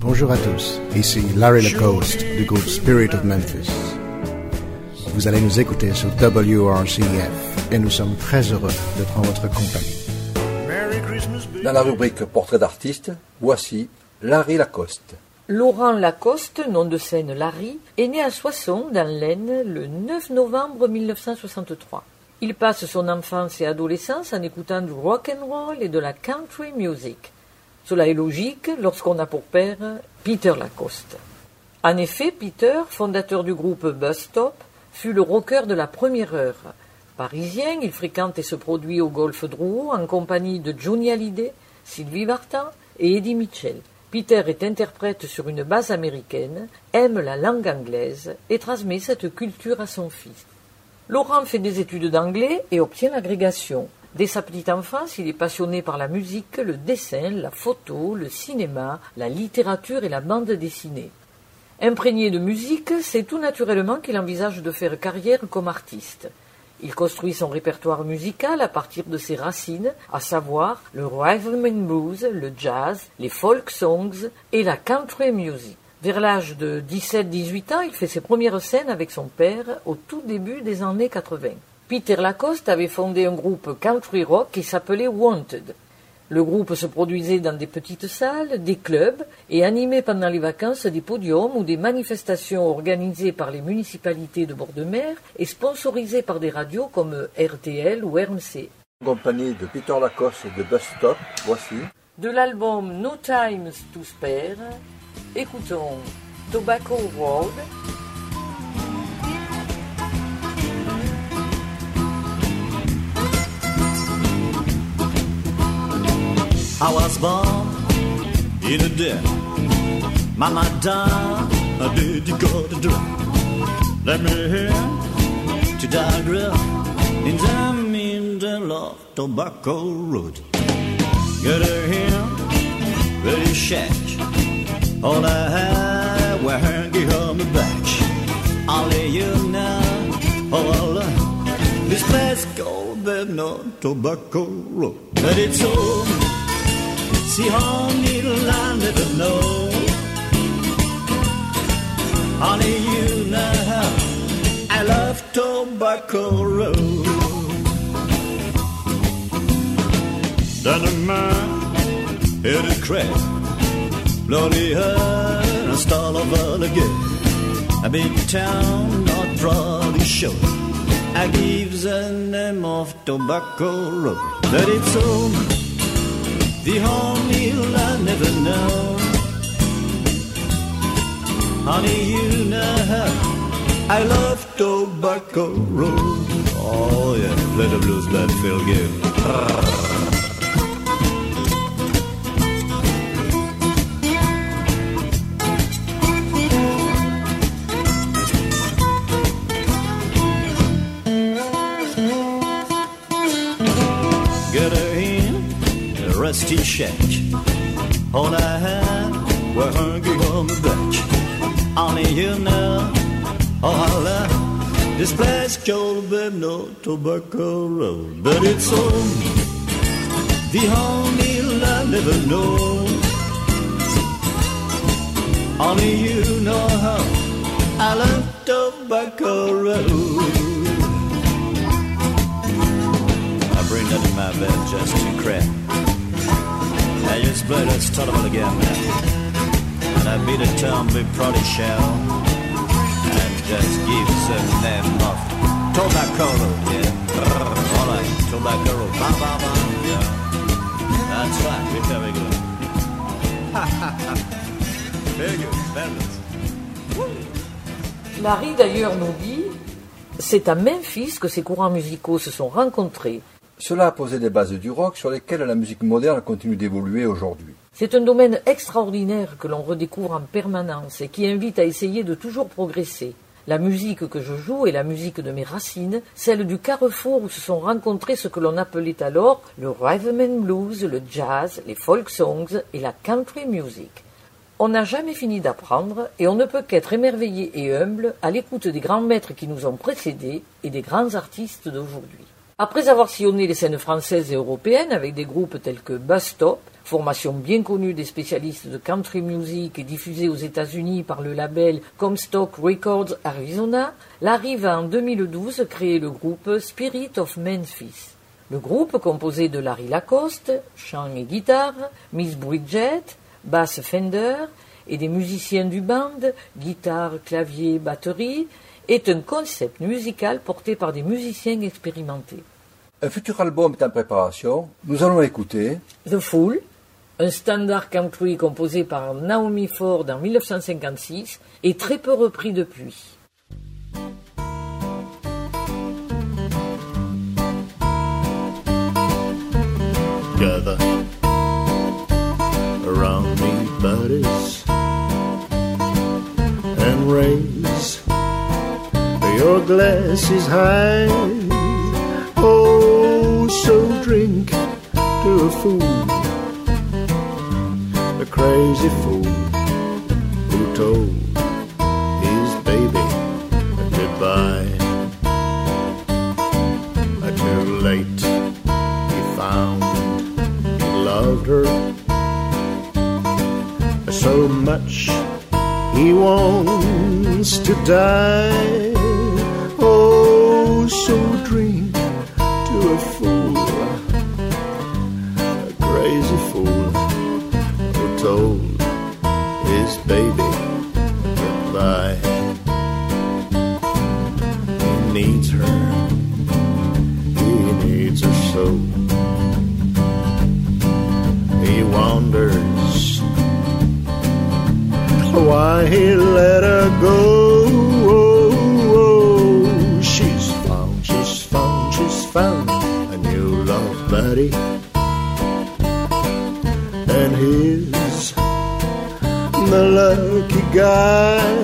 Bonjour à tous, ici Larry Lacoste du groupe Spirit of Memphis. Vous allez nous écouter sur WRCF et nous sommes très heureux de prendre votre compagnie. Dans la rubrique Portrait d'artiste, voici Larry Lacoste. Laurent Lacoste, nom de scène Larry, est né à Soissons, dans l'Aisne, le 9 novembre 1963. Il passe son enfance et adolescence en écoutant du rock and roll et de la country music. Cela est logique lorsqu'on a pour père Peter Lacoste. En effet, Peter, fondateur du groupe Bus Stop, fut le rocker de la première heure. Parisien, il fréquente et se produit au Golf Drouot en compagnie de Johnny Hallyday, Sylvie Vartan et Eddie Mitchell. Peter est interprète sur une base américaine, aime la langue anglaise et transmet cette culture à son fils. Laurent fait des études d'anglais et obtient l'agrégation. Dès sa petite enfance, il est passionné par la musique, le dessin, la photo, le cinéma, la littérature et la bande dessinée. Imprégné de musique, c'est tout naturellement qu'il envisage de faire carrière comme artiste. Il construit son répertoire musical à partir de ses racines, à savoir le rhythm and blues, le jazz, les folk songs et la country music. Vers l'âge de 17-18 ans, il fait ses premières scènes avec son père au tout début des années 80. Peter Lacoste avait fondé un groupe country rock qui s'appelait Wanted. Le groupe se produisait dans des petites salles, des clubs, et animait pendant les vacances des podiums ou des manifestations organisées par les municipalités de bord de mer et sponsorisées par des radios comme RTL ou RMC. compagnie de Peter Lacoste et de Stop, voici. De l'album No Times to Spare, écoutons Tobacco World. I was born in a den. Mama died, did you go to drink? Let me hear. to die grill. And I'm in the love tobacco road. Get her here, very shack. All I have, were are hanging on the back. I'll let you now, oh, i uh, This place called the no tobacco road. But it's all. See how needle I never know. Honey, you know how I love Tobacco Road. Down a man, a crack. Lonely heart, and stall of all again. A big town, not probably show. I give the name of Tobacco Road. That it's home. The only I'll never know. Honey, you know I love tobacco road. Oh yeah, play the blues, man, Phil Gill. petit chèque. On a hungry on the back. Only you know, oh Allah, this place called but no tobacco road. But it's home, the only i never ever know. Only you know how I love tobacco road. I bring that in my bed just to crack. Miss Birdie's terrible again. And I beat a town be proudly shell and just give them them off. Tobacco, yeah. All right, tobacco, ba ba ba, yeah. That's right, we're very good. very good, Marie d'ailleurs nous dit, c'est à Memphis que ces courants musicaux se sont rencontrés cela a posé des bases du rock sur lesquelles la musique moderne continue d'évoluer aujourd'hui. C'est un domaine extraordinaire que l'on redécouvre en permanence et qui invite à essayer de toujours progresser. La musique que je joue est la musique de mes racines, celle du carrefour où se sont rencontrés ce que l'on appelait alors le and Blues, le jazz, les folk songs et la country music. On n'a jamais fini d'apprendre et on ne peut qu'être émerveillé et humble à l'écoute des grands maîtres qui nous ont précédés et des grands artistes d'aujourd'hui. Après avoir sillonné les scènes françaises et européennes avec des groupes tels que Bastop, formation bien connue des spécialistes de country music et diffusée aux États-Unis par le label Comstock Records Arizona, Larry va en 2012 créer le groupe Spirit of Memphis. Le groupe, composé de Larry Lacoste, chant et guitare, Miss Bridget, basse Fender et des musiciens du band, guitare, clavier, batterie, est un concept musical porté par des musiciens expérimentés. Un futur album est en préparation. Nous allons écouter The Fool, un standard country composé par Naomi Ford en 1956 et très peu repris depuis. around me, and raise your glasses high. Oh, so drink to a fool, a crazy fool who told his baby goodbye. Too late, he found he loved her so much he wants to die. Oh, so drink a fool, a crazy fool, who told his baby goodbye. He needs her, he needs her so. He wonders why he let her go. guy.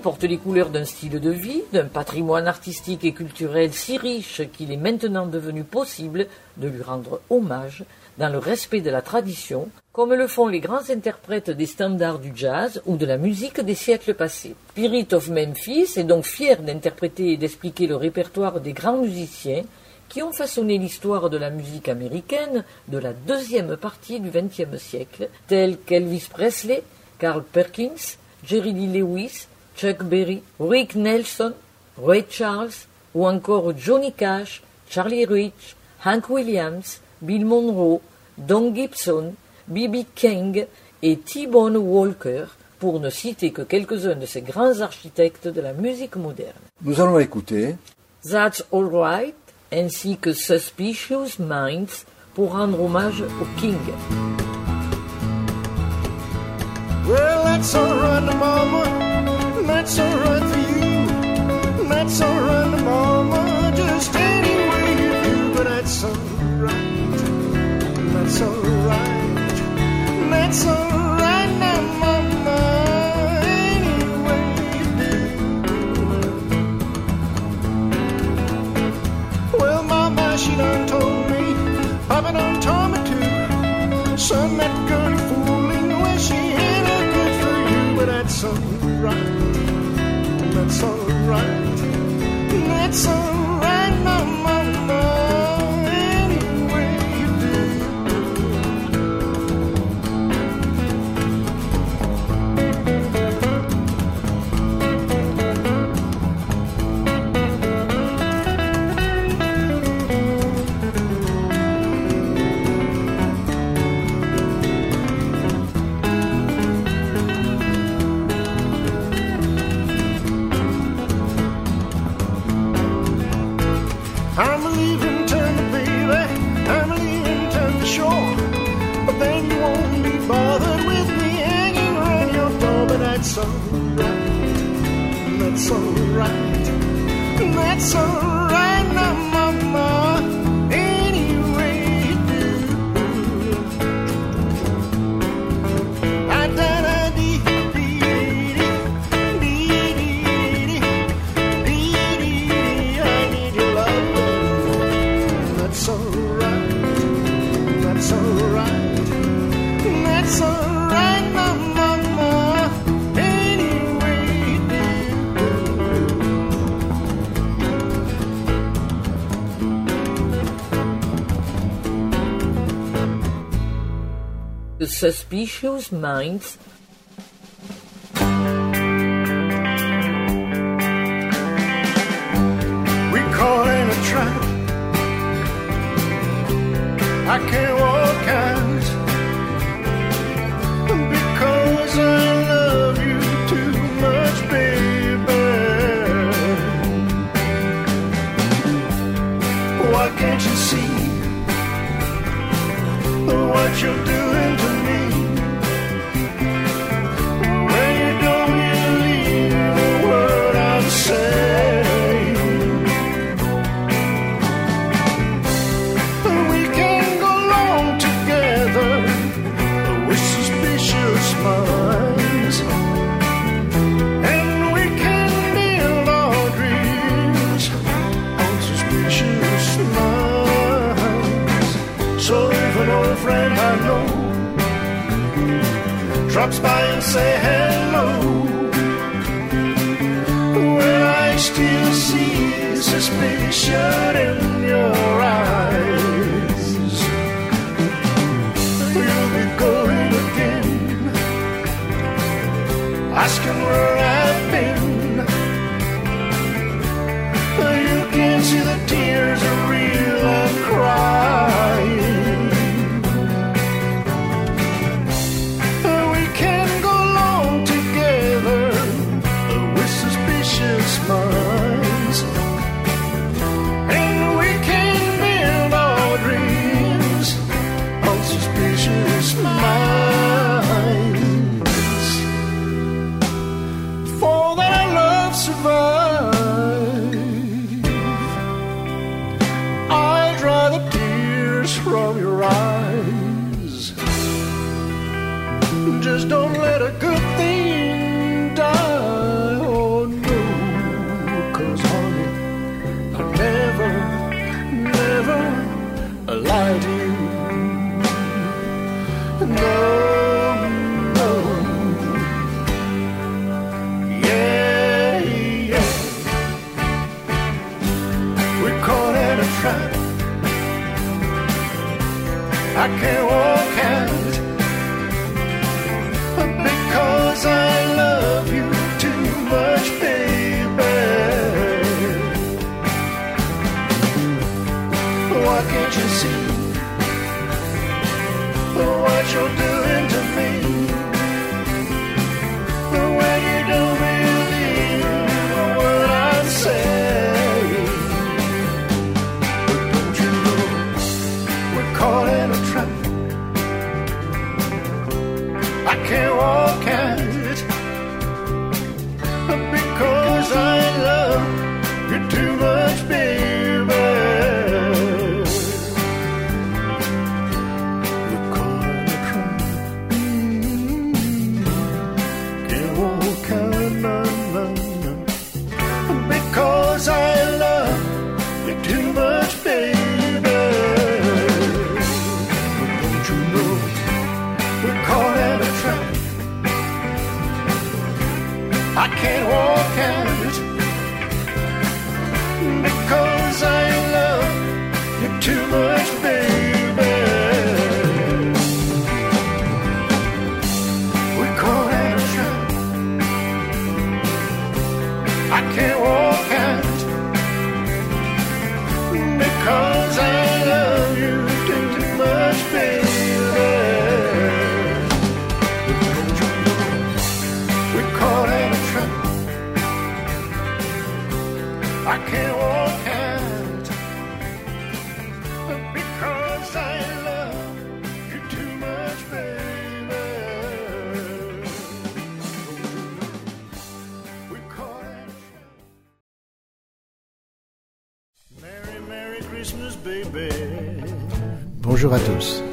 porte les couleurs d'un style de vie, d'un patrimoine artistique et culturel si riche qu'il est maintenant devenu possible de lui rendre hommage dans le respect de la tradition, comme le font les grands interprètes des standards du jazz ou de la musique des siècles passés. Spirit of Memphis est donc fier d'interpréter et d'expliquer le répertoire des grands musiciens qui ont façonné l'histoire de la musique américaine de la deuxième partie du XXe siècle, tels qu'Elvis Presley, Carl Perkins, Jerry Lee Lewis, Chuck Berry, Rick Nelson, Ray Charles ou encore Johnny Cash, Charlie Rich, Hank Williams, Bill Monroe, Don Gibson, B.B. King et T-Bone Walker, pour ne citer que quelques-uns de ces grands architectes de la musique moderne. Nous allons écouter That's All Right ainsi que Suspicious Minds pour rendre hommage au King. Well, all Not so for you, not so mama. Just any way you do, but that's alright. That's alright. That's alright now, mama. Any way you do. Well, mama, she done told me, Papa done told me too. Son, that girl fooling, well, she ain't a good for you, but that's alright. That's alright. That's alright. so suspicious minds one friend I know drops by and say hello. When I still see suspicion in your eyes. You'll be going again, asking where I.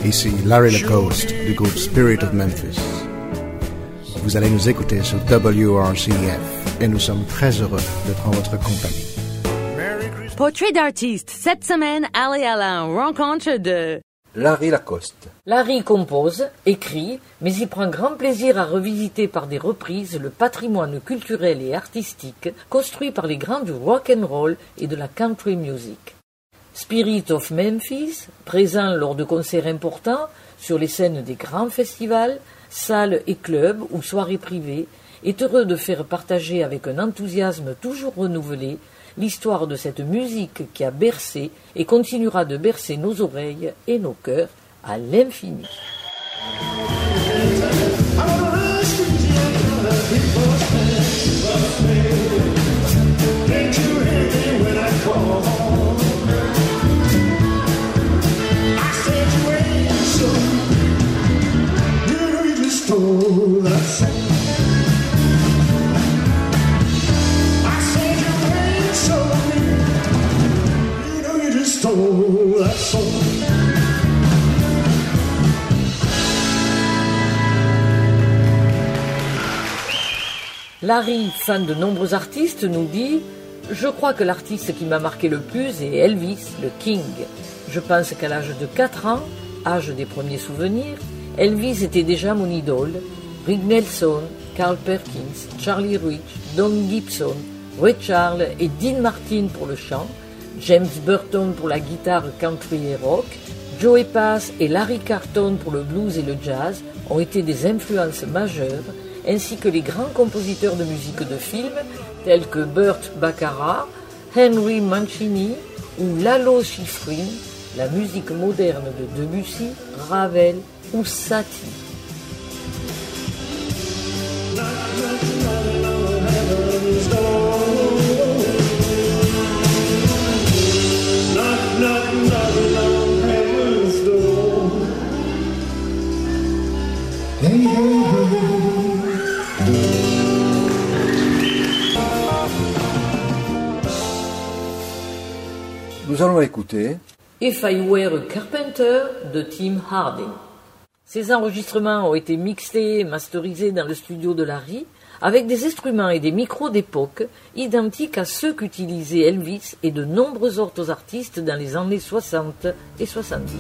Ici Larry Lacoste du groupe Spirit of Memphis. Vous allez nous écouter sur WRCF et nous sommes très heureux de prendre votre compagnie. Portrait d'artiste, cette semaine, allez à la rencontre de Larry Lacoste. Larry compose, écrit, mais il prend grand plaisir à revisiter par des reprises le patrimoine culturel et artistique construit par les grands du rock and roll et de la country music. Spirit of Memphis, présent lors de concerts importants sur les scènes des grands festivals, salles et clubs ou soirées privées, est heureux de faire partager avec un enthousiasme toujours renouvelé l'histoire de cette musique qui a bercé et continuera de bercer nos oreilles et nos cœurs à l'infini. Larry, fan de nombreux artistes, nous dit Je crois que l'artiste qui m'a marqué le plus est Elvis, le King. Je pense qu'à l'âge de 4 ans, âge des premiers souvenirs, Elvis était déjà mon idole. Rick Nelson, Carl Perkins, Charlie Rich, Don Gibson, Ray Charles et Dean Martin pour le chant, James Burton pour la guitare country et rock, Joe Pass et Larry Carton pour le blues et le jazz ont été des influences majeures, ainsi que les grands compositeurs de musique de film tels que Burt Baccarat, Henry Mancini ou Lalo Schifrin, la musique moderne de Debussy, Ravel, nous allons écouter If I Were a Carpenter de Tim Harding. Ces enregistrements ont été mixés et masterisés dans le studio de Larry avec des instruments et des micros d'époque identiques à ceux qu'utilisaient Elvis et de nombreux autres artistes dans les années 60 et 70.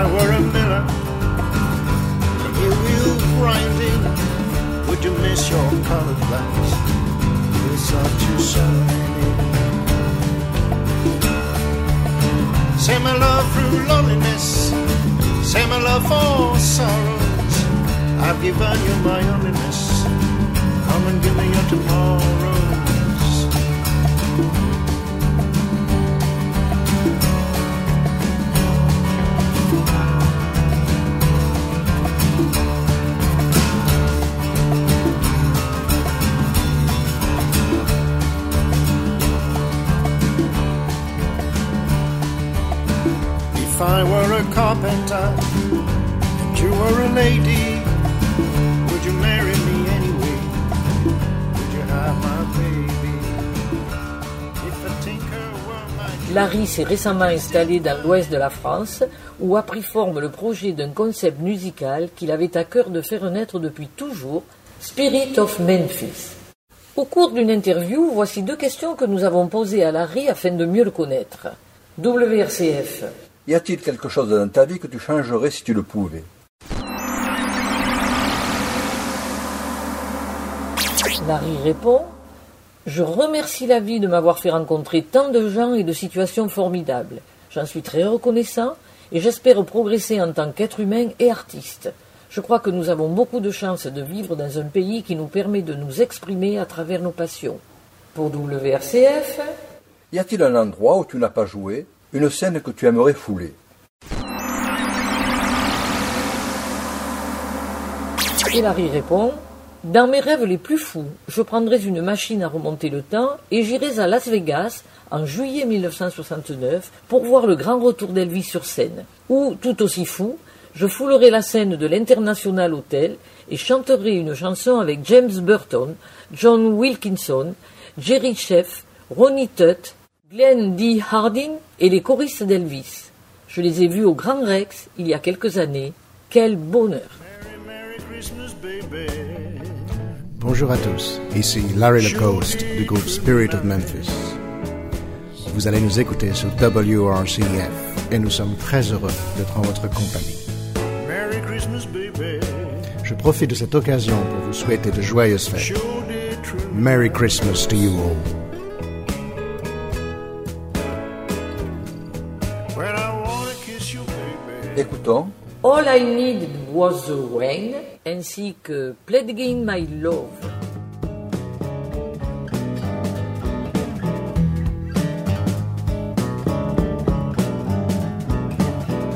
I were a miller and you were grinding, would you miss your colored glass? with such a shining? Say my love through loneliness, say my love for sorrows. I've given you my loneliness. come and give me your tomorrow. Larry s'est récemment installé dans l'ouest de la France où a pris forme le projet d'un concept musical qu'il avait à cœur de faire naître depuis toujours, Spirit of Memphis. Au cours d'une interview, voici deux questions que nous avons posées à Larry afin de mieux le connaître. WRCF, y a-t-il quelque chose dans ta vie que tu changerais si tu le pouvais Marie répond Je remercie la vie de m'avoir fait rencontrer tant de gens et de situations formidables. J'en suis très reconnaissant et j'espère progresser en tant qu'être humain et artiste. Je crois que nous avons beaucoup de chance de vivre dans un pays qui nous permet de nous exprimer à travers nos passions. Pour WRCF, y a-t-il un endroit où tu n'as pas joué une scène que tu aimerais fouler. Hilary répond Dans mes rêves les plus fous, je prendrais une machine à remonter le temps et j'irais à Las Vegas en juillet 1969 pour voir le grand retour d'Elvis sur scène. Ou, tout aussi fou, je foulerai la scène de l'International Hotel et chanterai une chanson avec James Burton, John Wilkinson, Jerry chef Ronnie Tutt, Glenn D. Harding et les choristes d'Elvis. Je les ai vus au Grand Rex il y a quelques années. Quel bonheur Bonjour à tous, ici Larry Lacoste du groupe Spirit of Memphis. Vous allez nous écouter sur WRCF et nous sommes très heureux d'être en votre compagnie. Je profite de cette occasion pour vous souhaiter de joyeuses fêtes. Merry Christmas to you all. Écoutons. All I Needed Was the Rain, ainsi que plead Again My Love.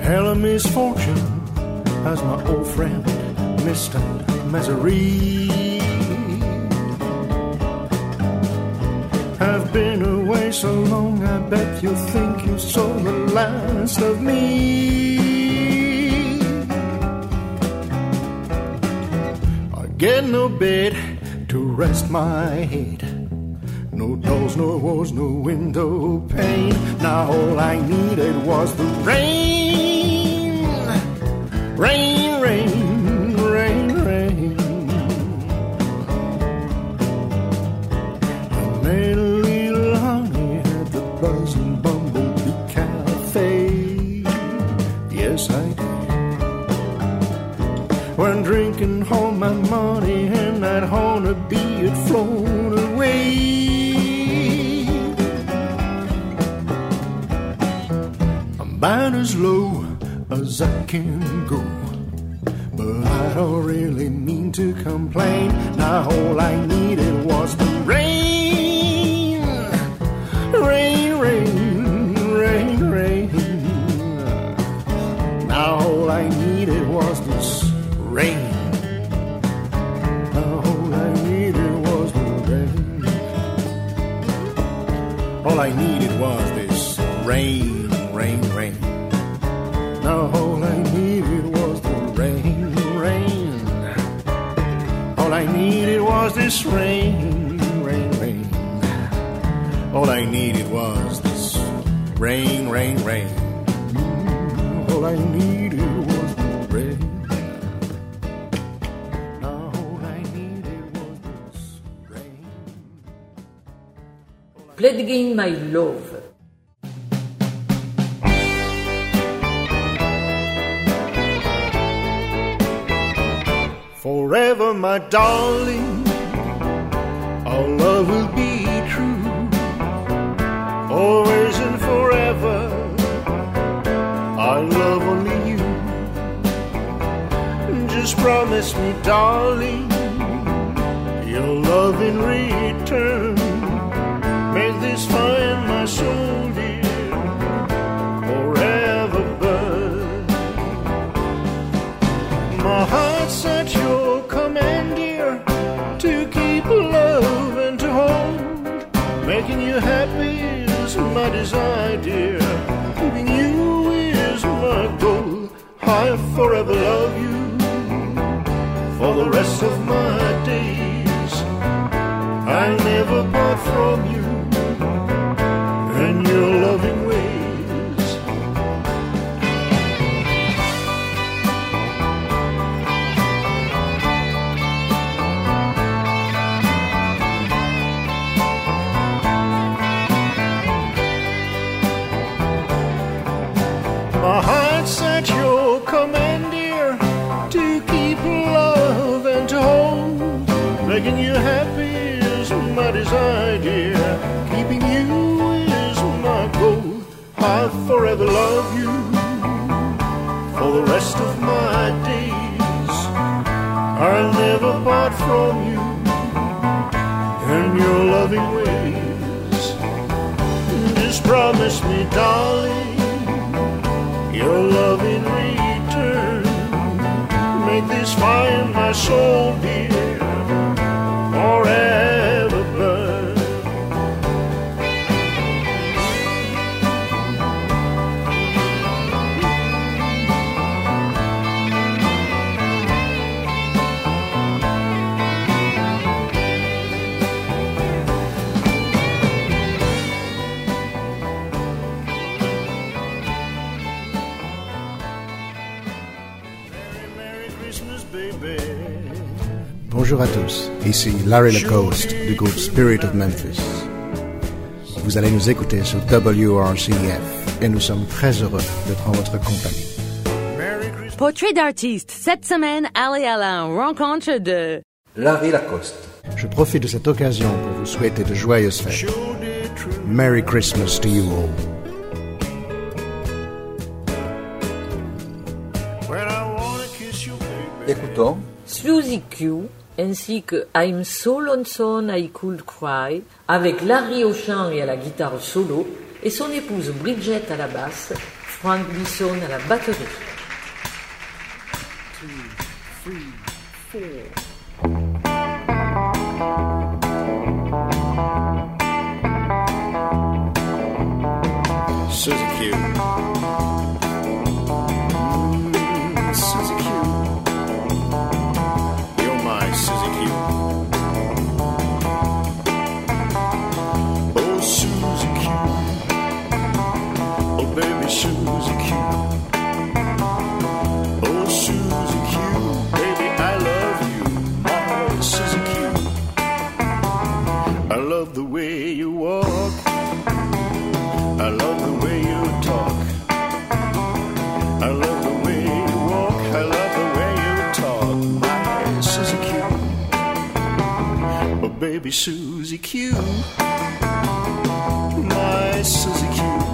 Hello, misfortune, as my old friend, Mr. Misery. I've been away so long, I bet you think you saw the last of me. get no bed to rest my head. No doors, no walls, no window pane. Now all I needed was the rain, rain, rain. When drinking all my money and that be had flown away. I'm about as low as I can go. But I don't really mean to complain. Now all I needed was the this rain, rain, rain. All I needed was this rain, rain, rain. All I needed was the rain. No, my love. Forever, my darling our love will be true, always and forever. I love only you. Just promise me, darling, your love in return. May this fire in my soul, dear, forever burn. My heart's at your Making you happy is my desire, dear. Keeping you is my goal. I forever love you for the rest of my days. I'll never part from you. Making you happy is my desire. Keeping you is my goal. I'll forever love you for the rest of my days. I'll never part from you and your loving ways. Just promise me, darling, your love in return. Make this fire in my soul, dear. Bonjour à tous, ici Larry Lacoste du groupe Spirit of Memphis. Vous allez nous écouter sur WRCF et nous sommes très heureux de prendre votre compagnie. Portrait d'artiste, cette semaine, allez à rencontre de Larry Lacoste. Je profite de cette occasion pour vous souhaiter de joyeuses fêtes. Merry Christmas to you all. Écoutons Suzy Q ainsi que I'm So Lonesome I Could Cry, avec Larry au chant et à la guitare solo, et son épouse Bridget à la basse, Frank Bisson à la batterie. way you walk. I love the way you talk. I love the way you walk. I love the way you talk. My Susie Q. Oh, baby Susie Q. My Susie Q.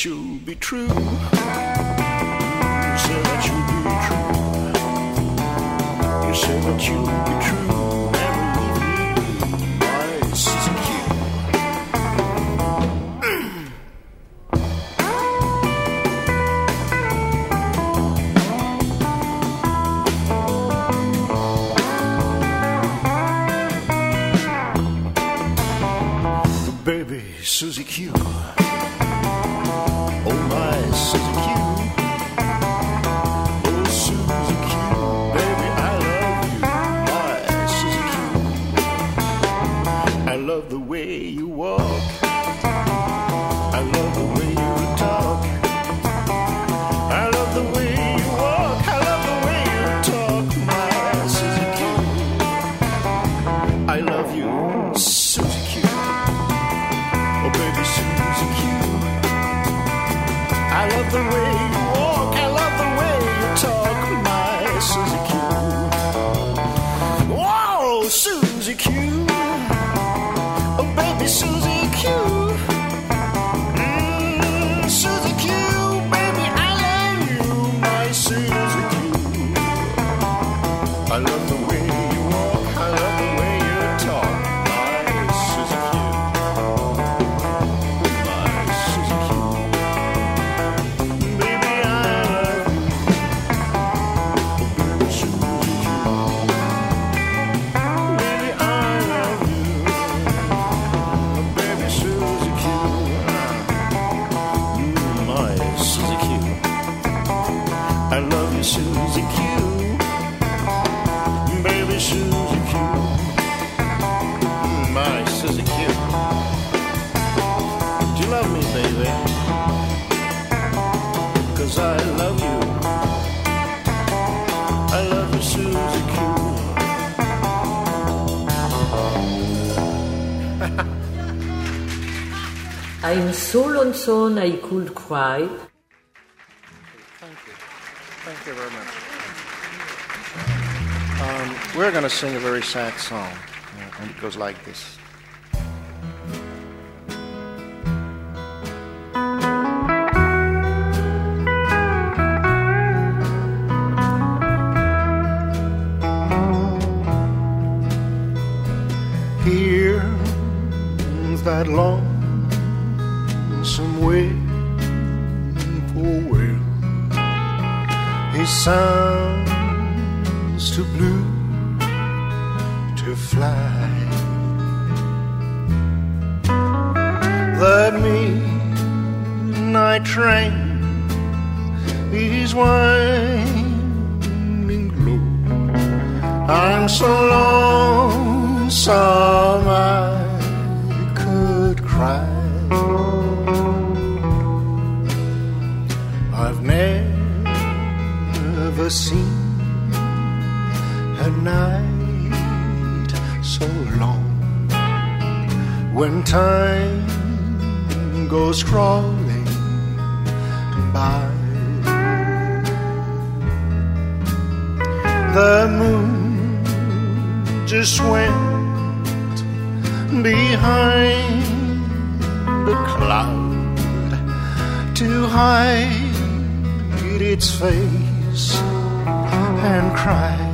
that you'll be true. You say that you'll be true. You say that you'll be true. Baby, Susie Q. Thompson, I could cry. Thank you. Thank you very much. Um, we're going to sing a very sad song, uh, and it goes like this. that long sounds too blue to fly. The midnight train is winding low. I'm so lonesome. I never seen a night so long when time goes crawling by. The moon just went behind the cloud to hide its face and cry.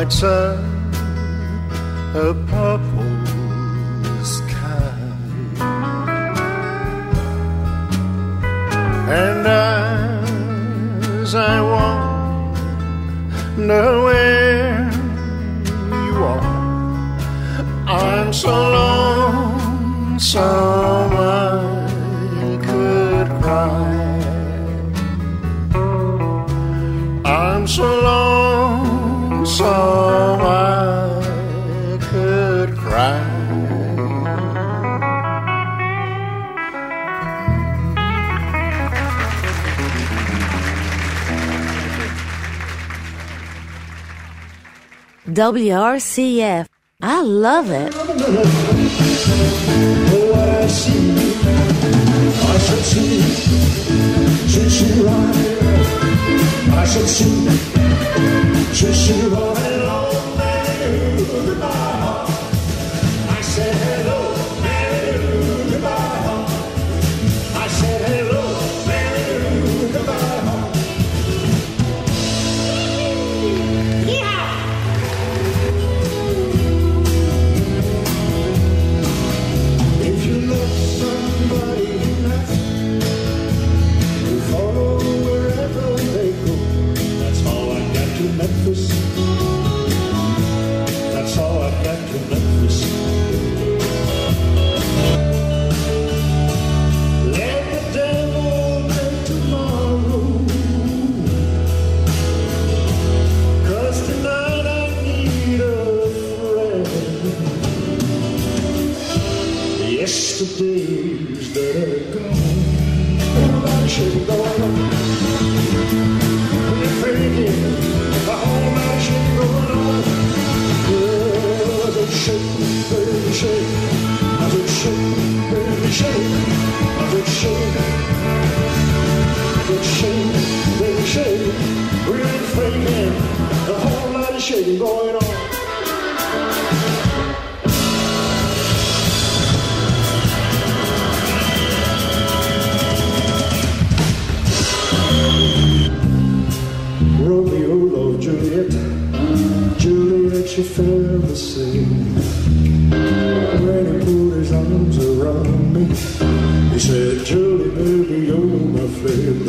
bright side, a purple sky. And as I wonder where you are, I'm so lonesome. WRCF. I love it. I should see, should she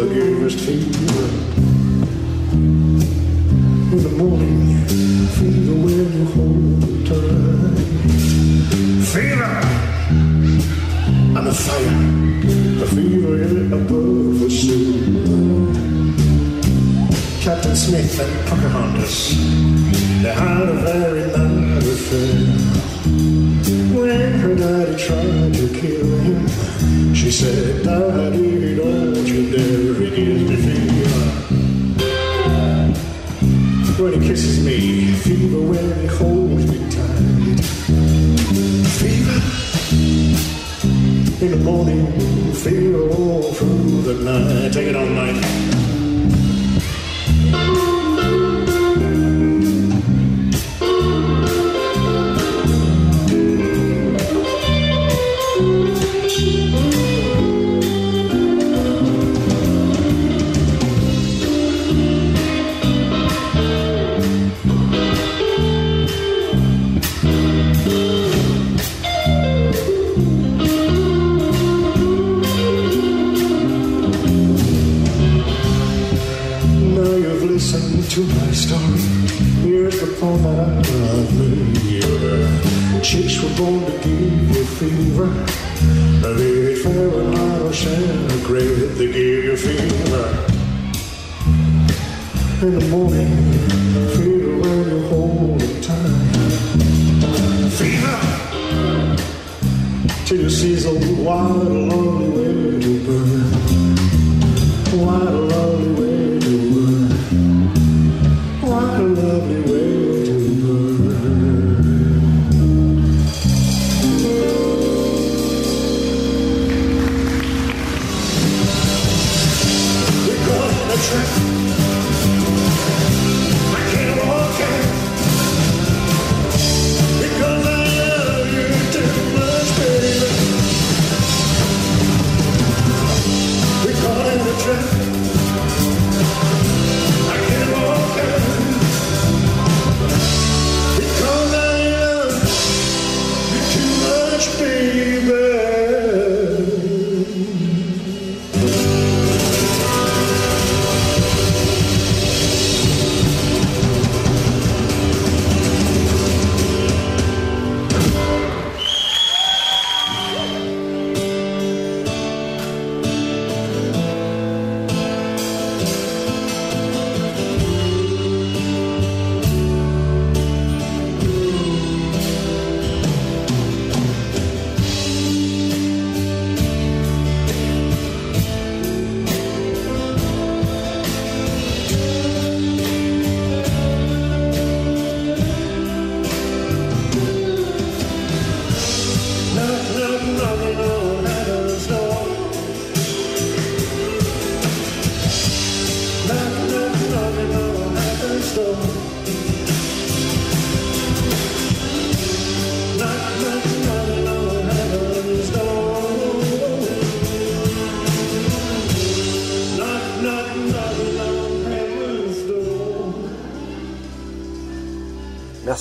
the dearest fever. In the morning, fever will hold the time. Fever! and the fire. The fever is above the sea. Captain Smith and Pocahontas, they had a very kisses me. Fever when it holds me tight. Fever in the morning, fever all through the night. Take it all night. listen to my story. Here's the poem that I love me. Chicks were born to give you fever. They fell in Irish and great. They gave you fever. In the morning, fever ran you all the time. Fever! Till you see the wild, lonely way to burn. Wild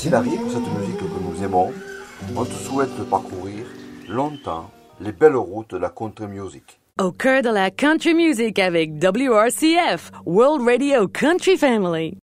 Merci Larry pour cette musique que nous aimons. On te souhaite parcourir longtemps les belles routes de la country music. Au cœur de la country music avec WRCF, World Radio Country Family.